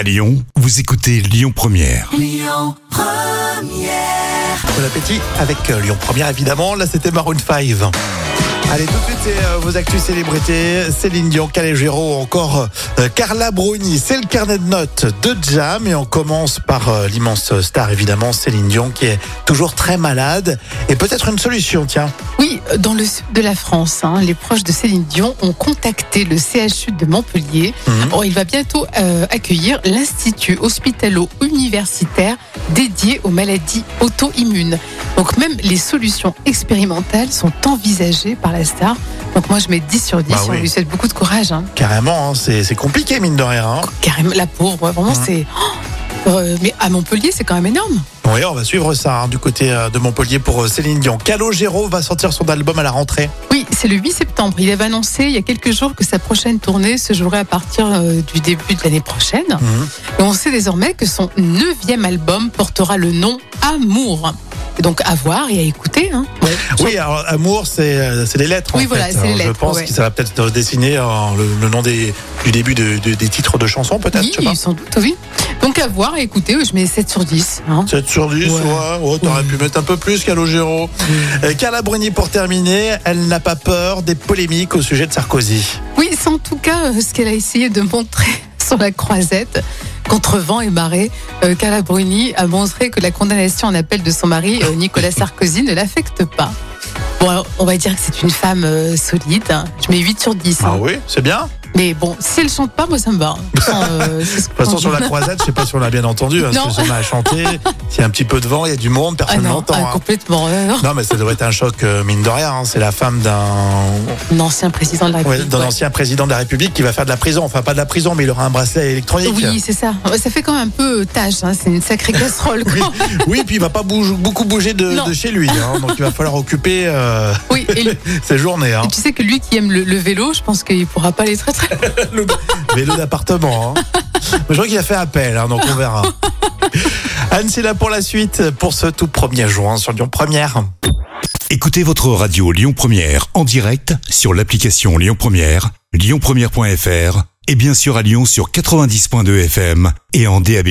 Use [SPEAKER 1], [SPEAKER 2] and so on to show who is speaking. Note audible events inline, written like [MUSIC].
[SPEAKER 1] À Lyon, vous écoutez Lyon Première.
[SPEAKER 2] Bon appétit avec euh, Lyon Première évidemment. Là c'était Maroon 5. Allez tout de suite c'est euh, vos actus célébrités. Céline Dion, Calégero encore euh, Carla Bruni. C'est le carnet de notes de Jam et on commence par euh, l'immense star évidemment Céline Dion qui est toujours très malade et peut-être une solution tiens.
[SPEAKER 3] Oui, dans le sud de la France, hein, les proches de Céline Dion ont contacté le CHU de Montpellier.
[SPEAKER 2] Mhm.
[SPEAKER 3] Bon, il va bientôt accueillir l'Institut hospitalo-universitaire dédié aux maladies auto-immunes. Donc même les solutions expérimentales sont envisagées par la star. Donc moi je mets 10 sur 10
[SPEAKER 2] Bah
[SPEAKER 3] on
[SPEAKER 2] oui.
[SPEAKER 3] lui souhaite beaucoup de courage. hein.
[SPEAKER 2] Carrément hein, c'est compliqué mine de rien. hein.
[SPEAKER 3] Carrément, la pauvre, ouais, vraiment
[SPEAKER 2] Mhm.
[SPEAKER 3] c'est... Oh, euh, mais à Montpellier, c'est quand même énorme.
[SPEAKER 2] Oui on va suivre ça hein, du côté euh, de Montpellier pour euh, Céline Dion. Calogero va sortir son album à la rentrée.
[SPEAKER 3] Oui, c'est le 8 septembre. Il avait annoncé il y a quelques jours que sa prochaine tournée se jouerait à partir euh, du début de l'année prochaine.
[SPEAKER 2] Mhm.
[SPEAKER 3] Et on sait désormais que son neuvième album portera le nom Amour. Et donc à voir et à écouter. Hein.
[SPEAKER 2] Oui, alors amour, c'est euh, c'est les lettres.
[SPEAKER 3] Oui,
[SPEAKER 2] en
[SPEAKER 3] voilà,
[SPEAKER 2] fait.
[SPEAKER 3] c'est les
[SPEAKER 2] Alors,
[SPEAKER 3] lettres,
[SPEAKER 2] Je pense
[SPEAKER 3] ouais.
[SPEAKER 2] que ça va peut-être dessiner euh, le, le nom des, du début de- de- des titres de chansons, peut-être.
[SPEAKER 3] Oui,
[SPEAKER 2] je sais pas.
[SPEAKER 3] sans doute, oui. Donc à voir et écouter, je mets 7 sur 10. hein.
[SPEAKER 2] 7 sur 10, ouais.
[SPEAKER 3] Ouais.
[SPEAKER 2] ouais, T'aurais pu mettre un peu plus, Calogero. Euh, Carla Bruni, pour terminer, elle n'a pas peur des polémiques au sujet de Sarkozy.
[SPEAKER 3] Oui, c'est en tout cas euh, ce qu'elle a essayé de montrer [LAUGHS] sur la croisette. Contre vent et marée, euh, Carla Bruni a montré que la condamnation en appel de son mari, euh, Nicolas Sarkozy, ne l'affecte pas. Bon, alors, on va dire que c'est une femme euh, solide. hein. Je mets 8 sur 10. hein.
[SPEAKER 2] Ah oui, c'est bien.
[SPEAKER 3] Mais bon, si elle chante pas, moi ça me va. Euh, [LAUGHS] ce
[SPEAKER 2] De toute façon, sur la
[SPEAKER 3] dit.
[SPEAKER 2] croisette, je sais pas si on l'a bien entendu, hein, parce que jamais à chanter. S'il y a un petit peu de vent, il y a du monde,
[SPEAKER 3] Ah
[SPEAKER 2] personne
[SPEAKER 3] non,
[SPEAKER 2] n'entend.
[SPEAKER 3] ah,
[SPEAKER 2] hein.
[SPEAKER 3] complètement. euh, non.
[SPEAKER 2] Non, mais ça doit être un choc, euh, mine de rien. hein. C'est la femme d'un
[SPEAKER 3] Un ancien président de la
[SPEAKER 2] ouais,
[SPEAKER 3] République.
[SPEAKER 2] d'un
[SPEAKER 3] ouais.
[SPEAKER 2] ancien président de la République qui va faire de la prison. Enfin, pas de la prison, mais il aura un bracelet électronique.
[SPEAKER 3] Oui, c'est ça. Ça fait quand même un peu tâche. hein. C'est une sacrée casserole.
[SPEAKER 2] Oui, oui, puis il va pas bouge- beaucoup bouger de, chez lui, donc il va falloir occuper euh,
[SPEAKER 3] Oui, et, lui- [LAUGHS]
[SPEAKER 2] ses journées.
[SPEAKER 3] Et tu sais que lui qui aime le, le vélo, je pense qu'il pourra pas aller très très.
[SPEAKER 2] Le vélo d'appartement. Hein. Je crois qu'il a fait appel, hein, donc on verra. Anne, c'est là pour la suite, pour ce tout premier juin sur Lyon Première.
[SPEAKER 1] Écoutez votre radio Lyon Première en direct sur l'application Lyon Première, lyonpremière.fr et bien sûr à Lyon sur 90.2 FM et en DAB+.